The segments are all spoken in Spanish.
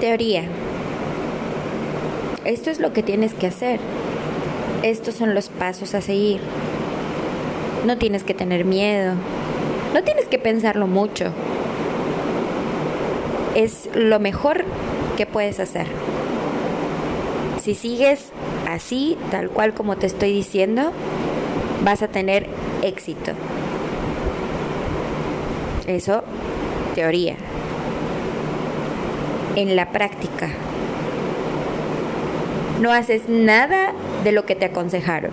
Teoría. Esto es lo que tienes que hacer. Estos son los pasos a seguir. No tienes que tener miedo. No tienes que pensarlo mucho. Es lo mejor que puedes hacer. Si sigues así, tal cual como te estoy diciendo, vas a tener éxito. Eso, teoría. En la práctica, no haces nada de lo que te aconsejaron.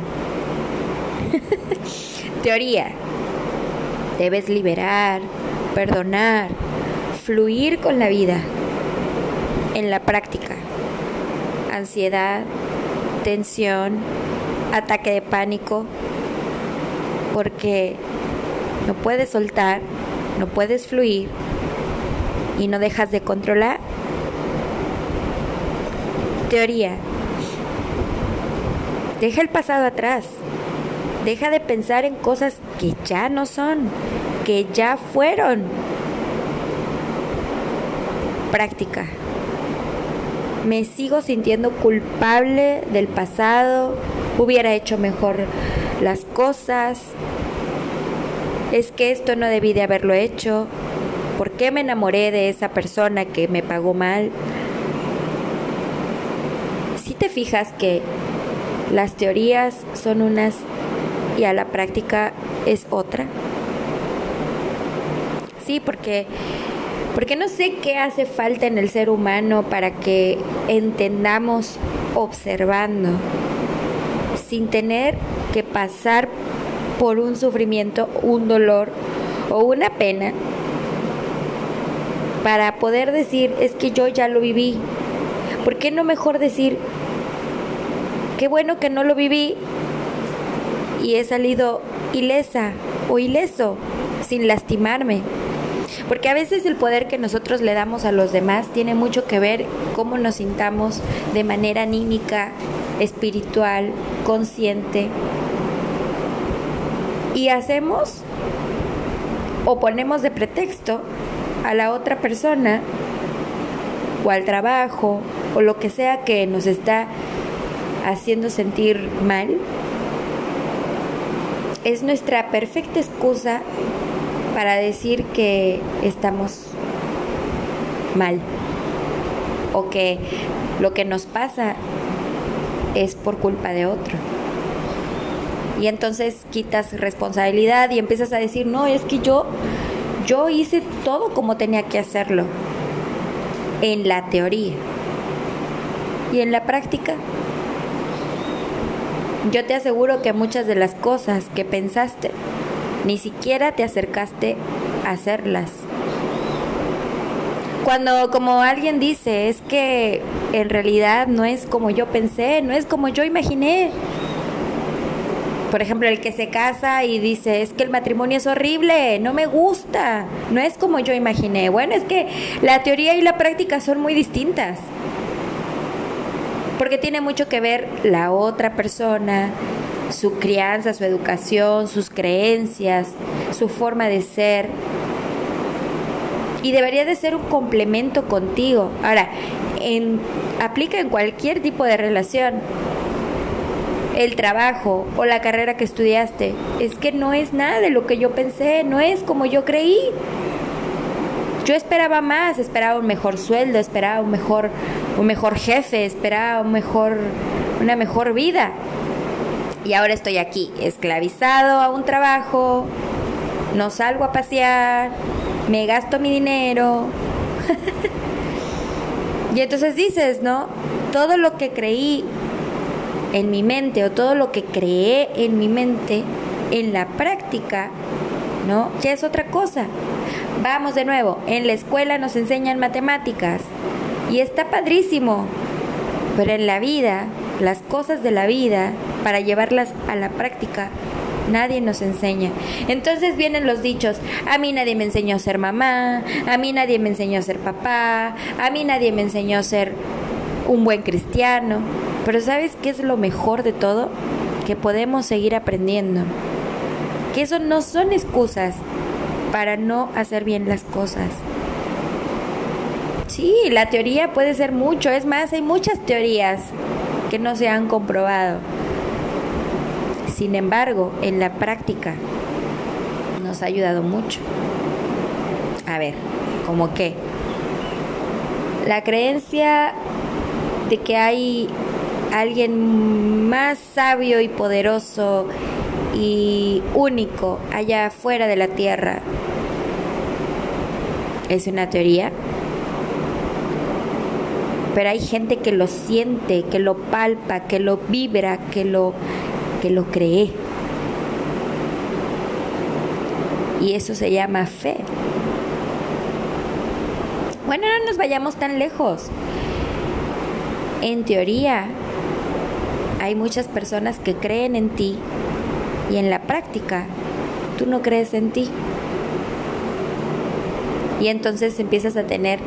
teoría. Debes liberar, perdonar, fluir con la vida. En la práctica, ansiedad, tensión, ataque de pánico, porque no puedes soltar, no puedes fluir y no dejas de controlar. Teoría. Deja el pasado atrás. Deja de pensar en cosas que ya no son, que ya fueron. Práctica. Me sigo sintiendo culpable del pasado. Hubiera hecho mejor las cosas. Es que esto no debí de haberlo hecho. ¿Por qué me enamoré de esa persona que me pagó mal? Si te fijas que las teorías son unas y a la práctica es otra. Sí, porque porque no sé qué hace falta en el ser humano para que entendamos observando sin tener que pasar por un sufrimiento, un dolor o una pena para poder decir, es que yo ya lo viví. ¿Por qué no mejor decir, qué bueno que no lo viví y he salido ilesa o ileso sin lastimarme? Porque a veces el poder que nosotros le damos a los demás tiene mucho que ver cómo nos sintamos de manera anímica, espiritual, consciente. Y hacemos o ponemos de pretexto a la otra persona o al trabajo o lo que sea que nos está haciendo sentir mal, es nuestra perfecta excusa para decir que estamos mal o que lo que nos pasa es por culpa de otro. Y entonces quitas responsabilidad y empiezas a decir, no, es que yo, yo hice todo como tenía que hacerlo. En la teoría. Y en la práctica. Yo te aseguro que muchas de las cosas que pensaste ni siquiera te acercaste a hacerlas. Cuando como alguien dice, es que en realidad no es como yo pensé, no es como yo imaginé. Por ejemplo, el que se casa y dice, es que el matrimonio es horrible, no me gusta, no es como yo imaginé. Bueno, es que la teoría y la práctica son muy distintas. Porque tiene mucho que ver la otra persona, su crianza, su educación, sus creencias, su forma de ser. Y debería de ser un complemento contigo. Ahora, en, aplica en cualquier tipo de relación. El trabajo o la carrera que estudiaste. Es que no es nada de lo que yo pensé, no es como yo creí. Yo esperaba más, esperaba un mejor sueldo, esperaba un mejor, un mejor jefe, esperaba un mejor, una mejor vida y ahora estoy aquí, esclavizado a un trabajo, no salgo a pasear, me gasto mi dinero. y entonces dices, ¿no? Todo lo que creí en mi mente o todo lo que creé en mi mente en la práctica, ¿no? Ya es otra cosa. Vamos de nuevo, en la escuela nos enseñan matemáticas y está padrísimo, pero en la vida, las cosas de la vida, para llevarlas a la práctica, nadie nos enseña. Entonces vienen los dichos, a mí nadie me enseñó a ser mamá, a mí nadie me enseñó a ser papá, a mí nadie me enseñó a ser un buen cristiano. Pero ¿sabes qué es lo mejor de todo? Que podemos seguir aprendiendo. Que eso no son excusas para no hacer bien las cosas Sí, la teoría puede ser mucho. Es más, hay muchas teorías que no se han comprobado. Sin embargo, en la práctica nos ha ayudado mucho. A ver, ¿cómo qué? La creencia de que hay alguien más sabio y poderoso y único allá afuera de la Tierra es una teoría. Pero hay gente que lo siente, que lo palpa, que lo vibra, que lo, que lo cree. Y eso se llama fe. Bueno, no nos vayamos tan lejos. En teoría, hay muchas personas que creen en ti y en la práctica tú no crees en ti. Y entonces empiezas a tener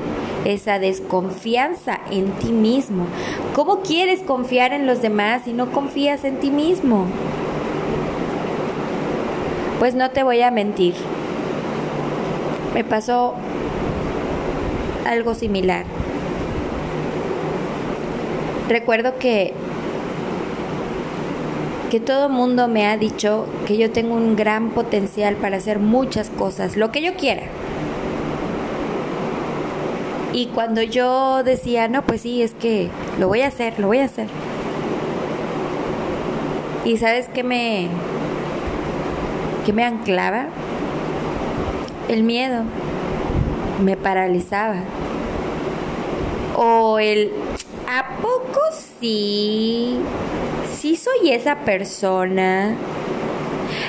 esa desconfianza en ti mismo. ¿Cómo quieres confiar en los demás si no confías en ti mismo? Pues no te voy a mentir. Me pasó algo similar. Recuerdo que que todo mundo me ha dicho que yo tengo un gran potencial para hacer muchas cosas, lo que yo quiera. Y cuando yo decía, no, pues sí, es que lo voy a hacer, lo voy a hacer. Y sabes qué me, qué me anclaba? El miedo. Me paralizaba. O el, ¿a poco sí? Sí soy esa persona.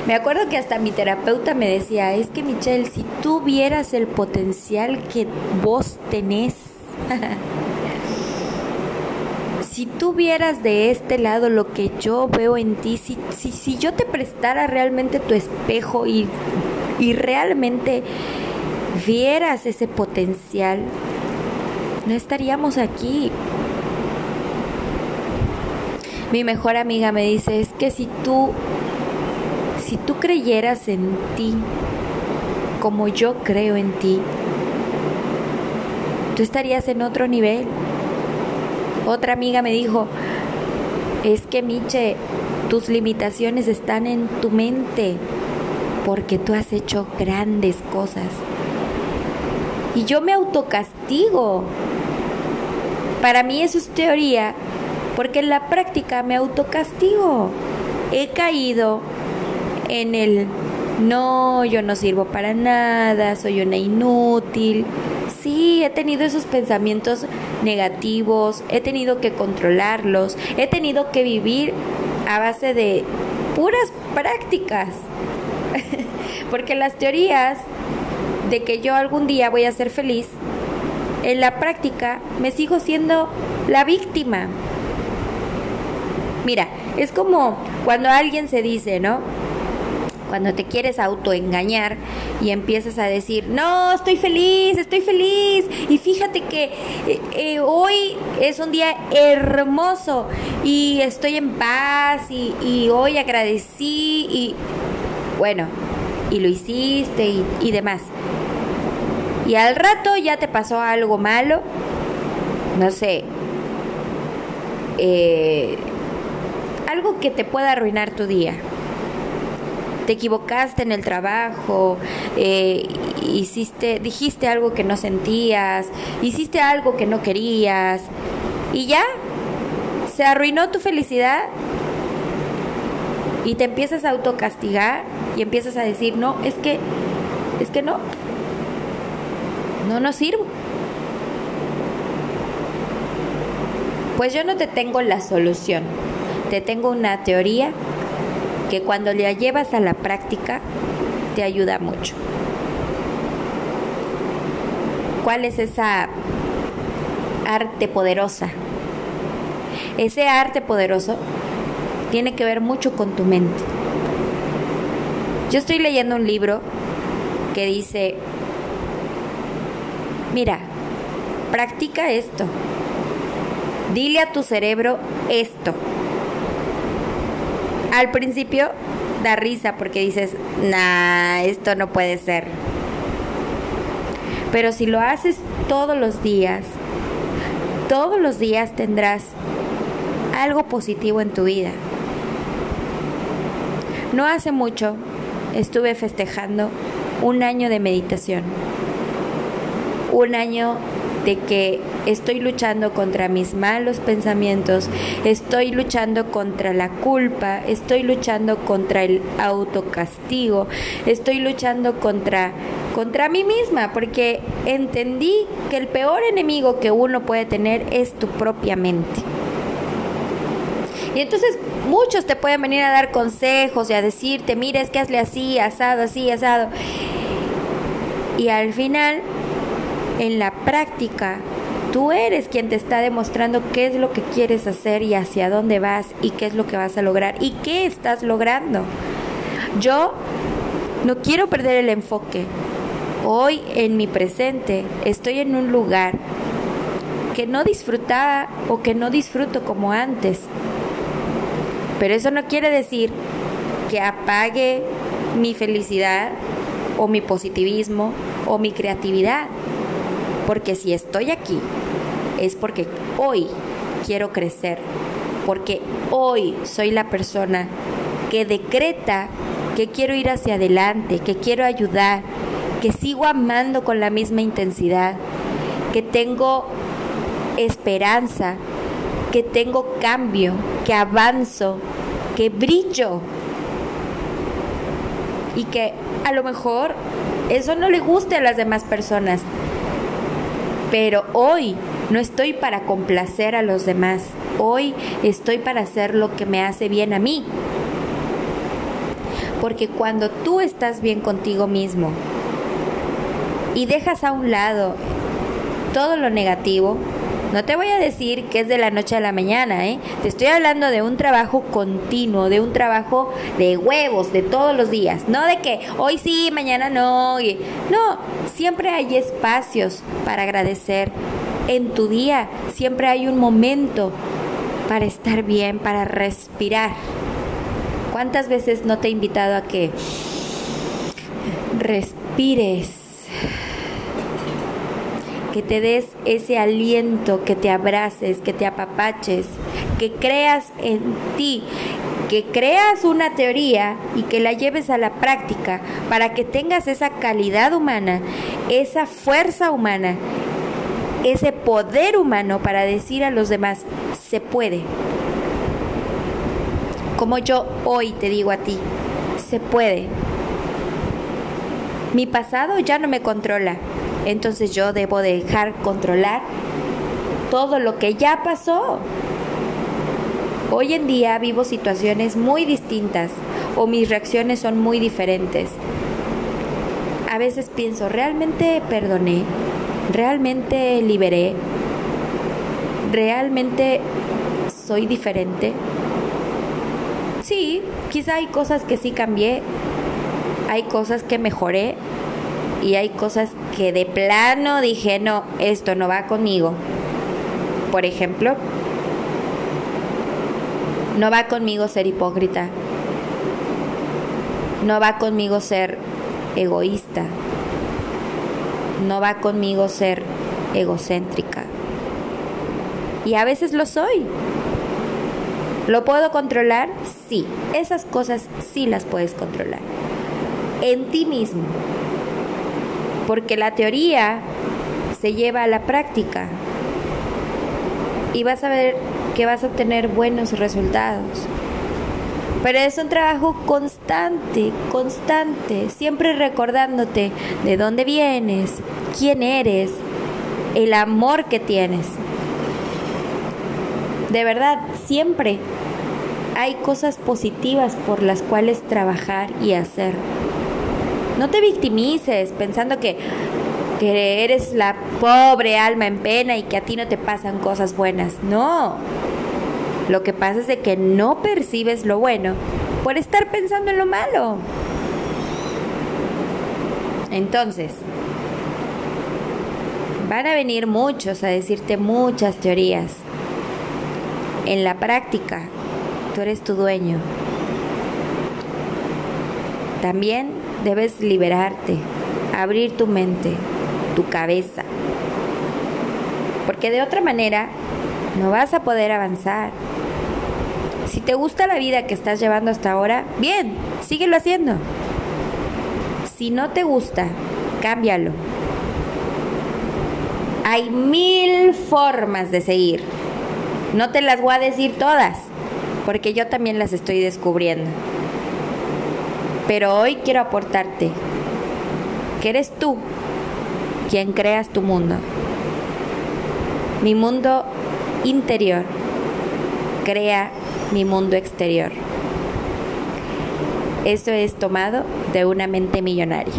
Me acuerdo que hasta mi terapeuta me decía, es que Michelle, si tú vieras el potencial que vos tenés, si tú vieras de este lado lo que yo veo en ti, si, si, si yo te prestara realmente tu espejo y, y realmente vieras ese potencial, no estaríamos aquí. Mi mejor amiga me dice, es que si tú si tú creyeras en ti como yo creo en ti, tú estarías en otro nivel. Otra amiga me dijo, es que Miche, tus limitaciones están en tu mente porque tú has hecho grandes cosas. Y yo me autocastigo. Para mí eso es teoría, porque en la práctica me autocastigo. He caído en el no, yo no sirvo para nada, soy una inútil. Sí, he tenido esos pensamientos negativos, he tenido que controlarlos, he tenido que vivir a base de puras prácticas. Porque las teorías de que yo algún día voy a ser feliz, en la práctica me sigo siendo la víctima. Mira, es como cuando alguien se dice, ¿no? Cuando te quieres autoengañar y empiezas a decir, no, estoy feliz, estoy feliz, y fíjate que eh, eh, hoy es un día hermoso y estoy en paz y, hoy agradecí y bueno, y lo hiciste y, y demás. Y al rato ya te pasó algo malo, no sé, eh, algo que te pueda arruinar tu día te equivocaste en el trabajo, eh, hiciste, dijiste algo que no sentías, hiciste algo que no querías y ya se arruinó tu felicidad y te empiezas a autocastigar y empiezas a decir, no, es que, es que no, no, no sirvo. Pues yo no te tengo la solución, te tengo una teoría que cuando la llevas a la práctica te ayuda mucho. ¿Cuál es esa arte poderosa? Ese arte poderoso tiene que ver mucho con tu mente. Yo estoy leyendo un libro que dice, mira, practica esto. Dile a tu cerebro esto al principio da risa porque dices, nah, esto no puede ser. Pero si lo haces todos los días, todos los días tendrás algo positivo en tu vida. No hace mucho estuve festejando un año de meditación, un año de que estoy luchando contra mis malos pensamientos, estoy luchando contra la culpa, estoy luchando contra el autocastigo, estoy luchando contra contra mí misma, porque entendí que el peor enemigo que uno puede tener es tu propia mente. Y entonces muchos te pueden venir a dar consejos y a decirte, mira, es que hazle así, asado, así, asado. Y al final en la práctica, tú eres quien te está demostrando qué es lo que quieres hacer y hacia dónde vas y qué es lo que vas a lograr y qué estás logrando. Yo no quiero perder el enfoque. Hoy en mi presente estoy en un lugar que no disfrutaba o que no disfruto como antes. Pero eso no quiere decir que apague mi felicidad o mi positivismo o mi creatividad. Porque si estoy aquí es porque hoy quiero crecer, porque hoy soy la persona que decreta que quiero ir hacia adelante, que quiero ayudar, que sigo amando con la misma intensidad, que tengo esperanza, que tengo cambio, que avanzo, que brillo. Y que a lo mejor eso no le guste a las demás personas, pero hoy no estoy para complacer a los demás. Hoy estoy para hacer lo que me hace bien a mí. Porque cuando tú estás bien contigo mismo y dejas a un lado todo lo negativo, no te voy a decir que es de la noche a la mañana, ¿eh? Te estoy hablando de un trabajo continuo, de un trabajo de huevos, de todos los días. No de que hoy sí, mañana no. No, siempre hay espacios para agradecer. En tu día siempre hay un momento para estar bien, para respirar. ¿Cuántas veces no te he invitado a que respires? Que te des ese aliento, que te abraces, que te apapaches, que creas en ti, que creas una teoría y que la lleves a la práctica para que tengas esa calidad humana, esa fuerza humana, ese poder humano para decir a los demás, se puede. Como yo hoy te digo a ti, se puede. Mi pasado ya no me controla, entonces yo debo dejar controlar todo lo que ya pasó. Hoy en día vivo situaciones muy distintas o mis reacciones son muy diferentes. A veces pienso, ¿realmente perdoné? ¿Realmente liberé? ¿Realmente soy diferente? Sí, quizá hay cosas que sí cambié, hay cosas que mejoré, y hay cosas que de plano dije, no, esto no va conmigo. Por ejemplo, no va conmigo ser hipócrita. No va conmigo ser egoísta. No va conmigo ser egocéntrica. Y a veces lo soy. ¿Lo puedo controlar? Sí. Esas cosas sí las puedes controlar. En ti mismo porque la teoría se lleva a la práctica y vas a ver que vas a obtener buenos resultados. Pero es un trabajo constante, constante, siempre recordándote de dónde vienes, quién eres, el amor que tienes. De verdad, siempre hay cosas positivas por las cuales trabajar y hacer. No te victimices pensando que, que eres la pobre alma en pena y que a ti no te pasan cosas buenas. No. Lo que pasa es de que no percibes lo bueno por estar pensando en lo malo. Entonces, van a venir muchos a decirte muchas teorías. En la práctica, tú eres tu dueño. También debes liberarte, abrir tu mente, tu cabeza. Porque de otra manera no vas a poder avanzar. Si te gusta la vida que estás llevando hasta ahora, bien, síguelo haciendo. Si no te gusta, cámbialo. Hay mil formas de seguir. No te las voy a decir todas, porque yo también las estoy descubriendo. Pero hoy quiero aportarte que eres tú quien creas tu mundo. Mi mundo interior crea mi mundo exterior. Eso es tomado de una mente millonaria.